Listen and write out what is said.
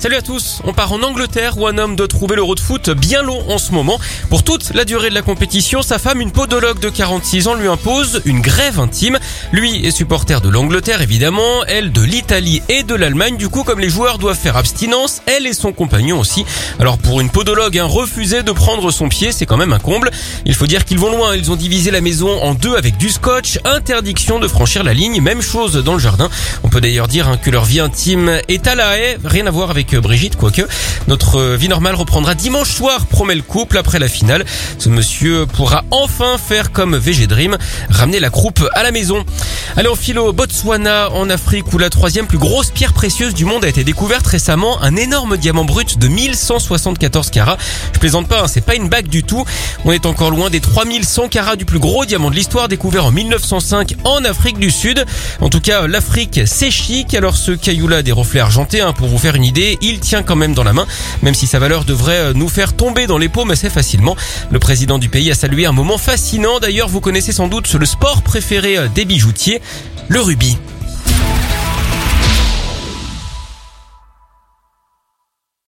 Salut à tous, on part en Angleterre où un homme doit trouver le road foot bien long en ce moment. Pour toute la durée de la compétition, sa femme, une podologue de 46 ans, lui impose une grève intime. Lui est supporter de l'Angleterre évidemment, elle de l'Italie et de l'Allemagne. Du coup, comme les joueurs doivent faire abstinence, elle et son compagnon aussi. Alors pour une podologue, un refuser de prendre son pied, c'est quand même un comble. Il faut dire qu'ils vont loin, ils ont divisé la maison en deux avec du scotch, interdiction de franchir la ligne, même chose dans le jardin. On peut d'ailleurs dire hein, que leur vie intime est à la haie, rien à voir avec Brigitte, quoique. Notre vie normale reprendra dimanche soir, promet le couple, après la finale. Ce monsieur pourra enfin faire comme VG Dream, ramener la croupe à la maison. Allez, en philo, Botswana, en Afrique, où la troisième plus grosse pierre précieuse du monde a été découverte récemment, un énorme diamant brut de 1174 carats. Je plaisante pas, hein, c'est pas une bague du tout. On est encore loin des 3100 carats du plus gros diamant de l'histoire découvert en 1905 en Afrique du Sud. En tout cas, l'Afrique, c'est chic. Alors ce caillou-là a des reflets argentés, hein, pour vous faire une idée il tient quand même dans la main, même si sa valeur devrait euh, nous faire tomber dans les paumes assez facilement. Le président du pays a salué un moment fascinant. D'ailleurs, vous connaissez sans doute le sport préféré euh, des bijoutiers, le rubis.